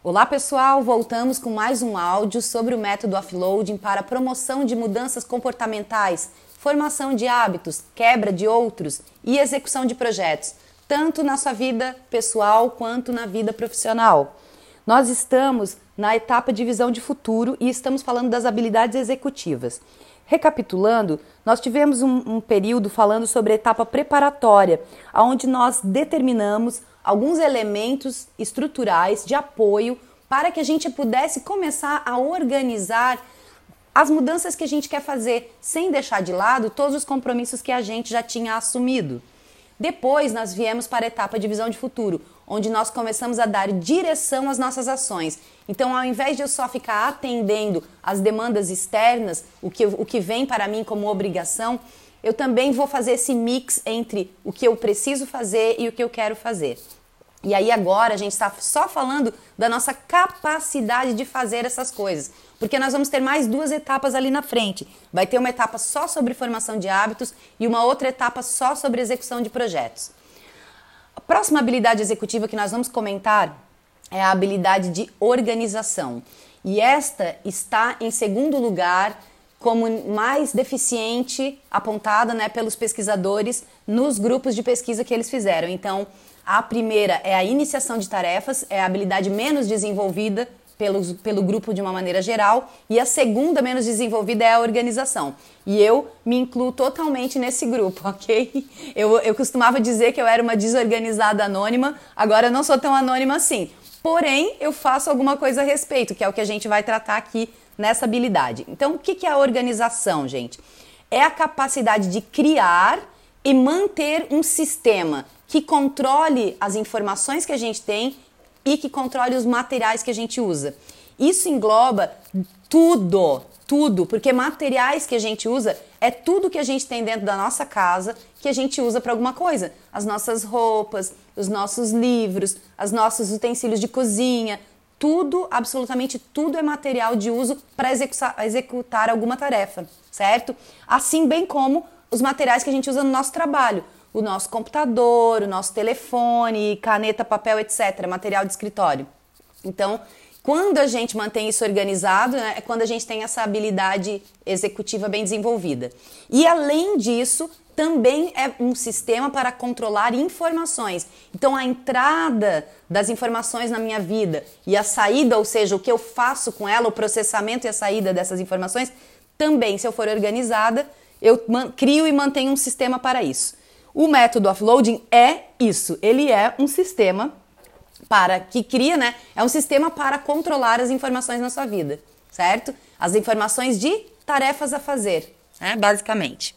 Olá pessoal, voltamos com mais um áudio sobre o método offloading para promoção de mudanças comportamentais, formação de hábitos, quebra de outros e execução de projetos, tanto na sua vida pessoal quanto na vida profissional. Nós estamos na etapa de visão de futuro e estamos falando das habilidades executivas. Recapitulando, nós tivemos um, um, período falando sobre a etapa preparatória, onde nós determinamos alguns elementos estruturais de apoio para que a gente pudesse começar a organizar as mudanças que a gente quer fazer, sem deixar de lado todos os compromissos que a gente já tinha assumido. Depois nós viemos para a etapa de visão de futuro, onde nós começamos a dar direção às nossas ações. Então, ao invés de eu só ficar atendendo às demandas externas, o que, o que vem para mim como obrigação, eu também vou fazer esse mix entre o que eu preciso fazer e o que eu quero fazer. E aí agora a gente está só falando da nossa capacidade de fazer essas coisas, porque nós vamos ter mais duas etapas ali na frente. Vai ter uma etapa só sobre formação de hábitos e uma outra etapa só sobre execução de projetos. Próxima habilidade executiva que nós vamos comentar é a habilidade de organização. E esta está em segundo lugar como mais deficiente apontada né, pelos pesquisadores nos grupos de pesquisa que eles fizeram. Então, a primeira é a iniciação de tarefas, é a habilidade menos desenvolvida pelo, pelo grupo de uma maneira geral, e a segunda menos desenvolvida é a organização. E eu me incluo totalmente nesse grupo, ok? Eu, eu costumava dizer que eu era uma desorganizada anônima, agora eu não sou tão anônima assim. Porém, eu faço alguma coisa a respeito, que é o que a gente vai tratar aqui nessa habilidade. Então, o que é a organização, gente? É a capacidade de criar e manter um sistema que controle as informações que a gente tem e que controle os materiais que a gente usa. Isso engloba tudo, tudo, porque materiais que a gente usa é tudo que a gente tem dentro da nossa casa que a gente usa para alguma coisa. As nossas roupas, os nossos livros, os nossos utensílios de cozinha, tudo, absolutamente tudo é material de uso para executar, executar alguma tarefa, certo? Assim bem como os materiais que a gente usa no nosso trabalho o nosso computador, o nosso telefone, caneta, papel, etc., material de escritório. Então, quando a gente mantém isso organizado, né, é quando a gente tem essa habilidade executiva bem desenvolvida. E além disso, também é um sistema para controlar informações. Então, a entrada das informações na minha vida e a saída, ou seja, o que eu faço com ela, o processamento e a saída dessas informações, também, se eu for organizada, eu crio e mantenho um sistema para isso. O método offloading é isso, ele é um sistema para que cria, né? É um sistema para controlar as informações na sua vida, certo? As informações de tarefas a fazer, né? Basicamente.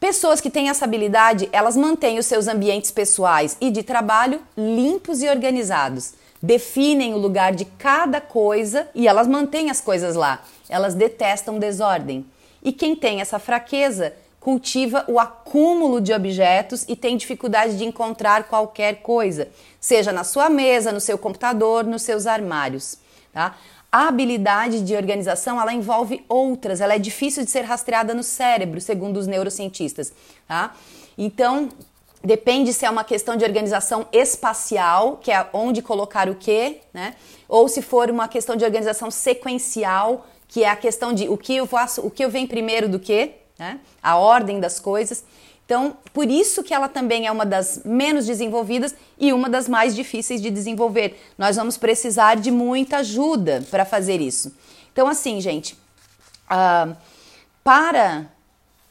Pessoas que têm essa habilidade, elas mantêm os seus ambientes pessoais e de trabalho limpos e organizados. Definem o lugar de cada coisa e elas mantêm as coisas lá. Elas detestam desordem. E quem tem essa fraqueza cultiva o acúmulo de objetos e tem dificuldade de encontrar qualquer coisa, seja na sua mesa, no seu computador, nos seus armários. Tá? A habilidade de organização ela envolve outras, ela é difícil de ser rastreada no cérebro, segundo os neurocientistas. Tá? Então, depende se é uma questão de organização espacial, que é onde colocar o quê, né? ou se for uma questão de organização sequencial, que é a questão de o que eu faço, o que eu venho primeiro do que, né? a ordem das coisas. Então, por isso que ela também é uma das menos desenvolvidas e uma das mais difíceis de desenvolver. Nós vamos precisar de muita ajuda para fazer isso. Então, assim, gente, uh, para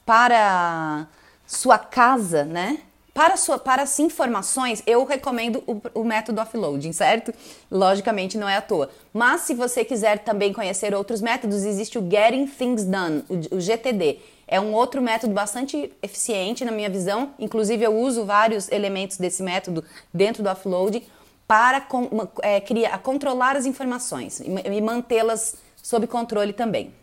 para sua casa, né? Para, sua, para as informações, eu recomendo o, o, método offloading, certo? Logicamente não é à toa. Mas se você quiser também conhecer outros métodos, existe o Getting Things Done, o, o GTD. É um outro método bastante eficiente na minha visão. Inclusive, eu uso vários elementos desse método dentro do offloading para é, criar, controlar as informações e, e mantê-las sob controle também.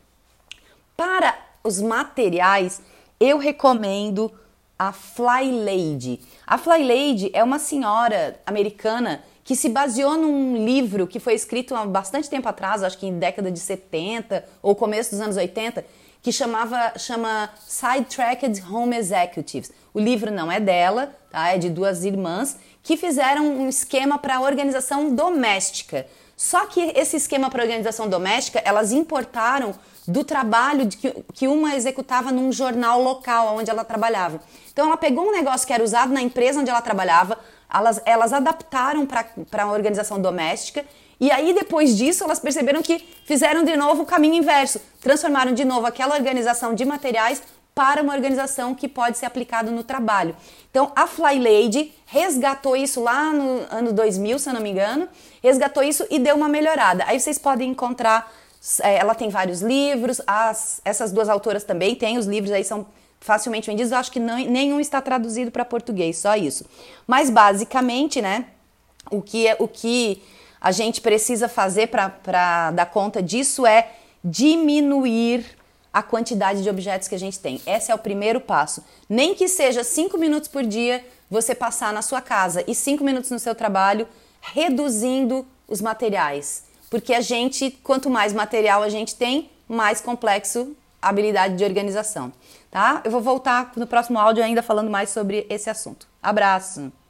Para os materiais, eu recomendo a Fly Lady. A Fly Lady é uma senhora americana que se baseou num livro que foi escrito há bastante tempo atrás, acho que em década de 70 ou começo dos anos 80, que chamava chama Sidetracked Home Executives. O livro não é dela, tá? É de duas irmãs que fizeram um esquema para organização doméstica. Só que esse esquema para organização doméstica, elas importaram do trabalho que, que uma executava num jornal local onde ela trabalhava. Então ela pegou um negócio que era usado na empresa onde ela trabalhava, elas, elas adaptaram para a organização doméstica e aí, depois disso, elas perceberam que fizeram de novo o caminho inverso. Transformaram de novo aquela organização de materiais para uma organização que pode ser aplicado no trabalho. Então, a Fly Lady resgatou isso lá no ano 2000, se eu não me engano, resgatou isso e deu uma melhorada. Aí vocês podem encontrar, ela tem vários livros, as, essas duas autoras também têm, os livros aí são facilmente vendidos, eu acho que não, nenhum está traduzido para português, só isso. Mas basicamente, né, o que, é, o que a gente precisa fazer para dar conta disso é diminuir a quantidade de objetos que a gente tem. Esse é o primeiro passo. Nem que seja cinco minutos por dia você passar na sua casa e cinco minutos no seu trabalho, reduzindo os materiais. Porque a gente, quanto mais material a gente tem, mais complexo a habilidade de organização. Tá? Eu vou voltar no próximo áudio ainda falando mais sobre esse assunto. Abraço!